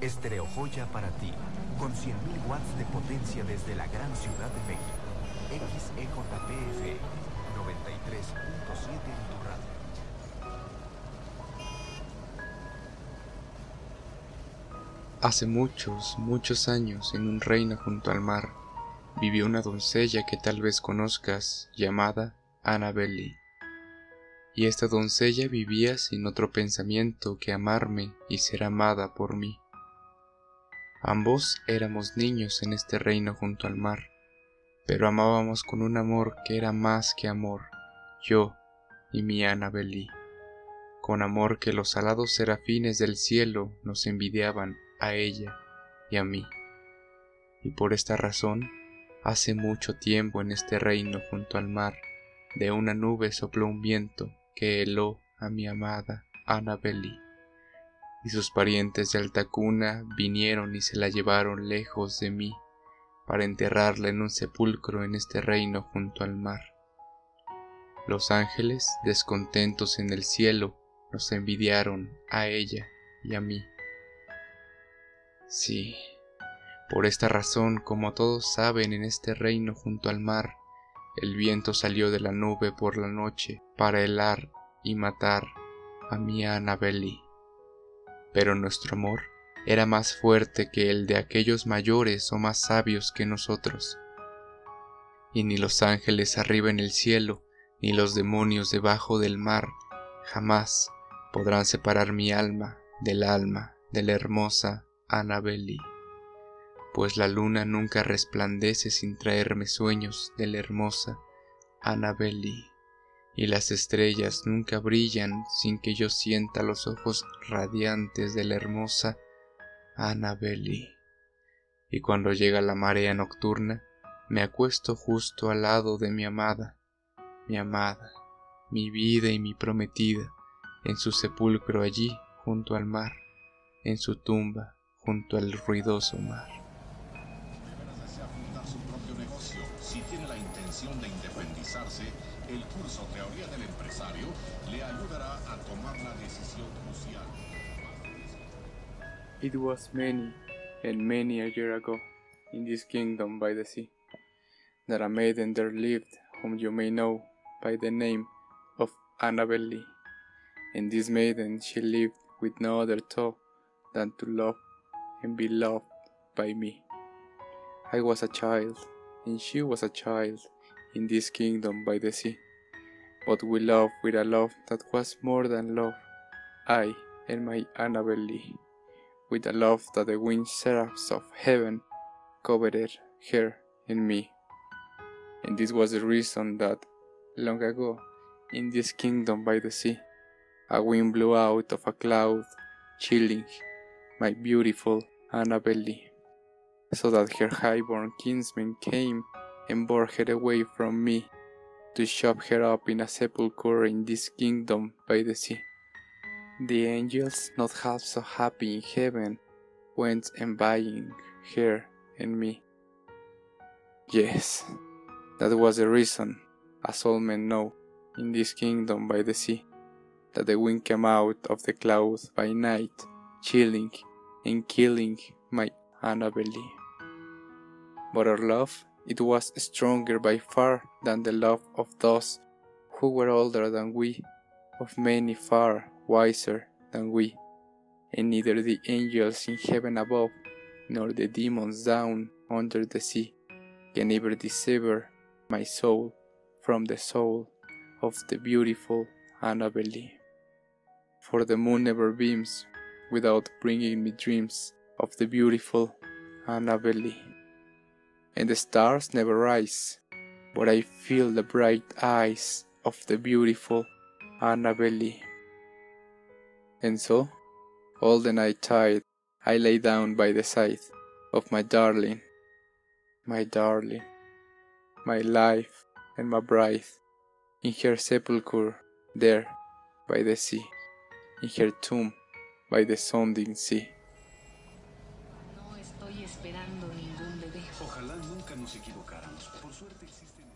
Estereo Joya para ti, con 100.000 watts de potencia desde la gran ciudad de México. XEJPF 93.7 en tu radio. Hace muchos, muchos años, en un reino junto al mar, vivió una doncella que tal vez conozcas, llamada Annabelle. Y esta doncella vivía sin otro pensamiento que amarme y ser amada por mí. Ambos éramos niños en este reino junto al mar, pero amábamos con un amor que era más que amor, yo y mi Annabelle, con amor que los alados serafines del cielo nos envidiaban a ella y a mí. Y por esta razón, hace mucho tiempo en este reino junto al mar, de una nube sopló un viento que heló a mi amada Annabelle. Y sus parientes de alta cuna vinieron y se la llevaron lejos de mí, para enterrarla en un sepulcro en este reino junto al mar. Los ángeles, descontentos en el cielo, nos envidiaron a ella y a mí. Sí, por esta razón, como todos saben, en este reino junto al mar, el viento salió de la nube por la noche para helar y matar a mi Annabelle. Pero nuestro amor era más fuerte que el de aquellos mayores o más sabios que nosotros. Y ni los ángeles arriba en el cielo, ni los demonios debajo del mar, jamás podrán separar mi alma del alma de la hermosa Annabelle, pues la luna nunca resplandece sin traerme sueños de la hermosa Annabelle, y las estrellas nunca brillan sin que yo sienta los ojos radiantes de la hermosa Annabelle. Y cuando llega la marea nocturna, me acuesto justo al lado de mi amada, mi amada, mi vida y mi prometida, en su sepulcro allí junto al mar, en su tumba junto al ruidoso mar. Deberá fundar su propio negocio. Si tiene la intención de independizarse, el curso Teoría del Empresario le ayudará a tomar la decisión crucial. It was many and many a year ago, in this kingdom by the sea, that a maiden there lived, whom you may know by the name of Annabelle. And this maiden she lived with no other thought than to love and be loved by me. I was a child, and she was a child in this kingdom by the sea. But we loved with a love that was more than love, I and my Annabelle, with a love that the winged seraphs of heaven coveted her and me. And this was the reason that, long ago, in this kingdom by the sea, a wind blew out of a cloud, chilling my beautiful Annabelle, so that her high-born kinsmen came and bore her away from me to shut her up in a sepulchre in this kingdom by the sea. The angels, not half so happy in heaven, went envying her and me. Yes, that was the reason, as all men know, in this kingdom by the sea, that the wind came out of the clouds by night, chilling and killing my Annabelle. But our love, it was stronger by far than the love of those who were older than we, of many far wiser than we, and neither the angels in heaven above, nor the demons down under the sea, can ever dissever my soul from the soul of the beautiful Annabelle. For the moon never beams without bringing me dreams of the beautiful Annabelle. And the stars never rise, but I feel the bright eyes of the beautiful Annabelle. And so, all the night tide, I lay down by the side of my darling, my darling, my life and my bride, in her sepulchre there by the sea, in her tomb by the sounding sea. esperando ningún bebé. Ojalá nunca nos equivocáramos. Por suerte existen...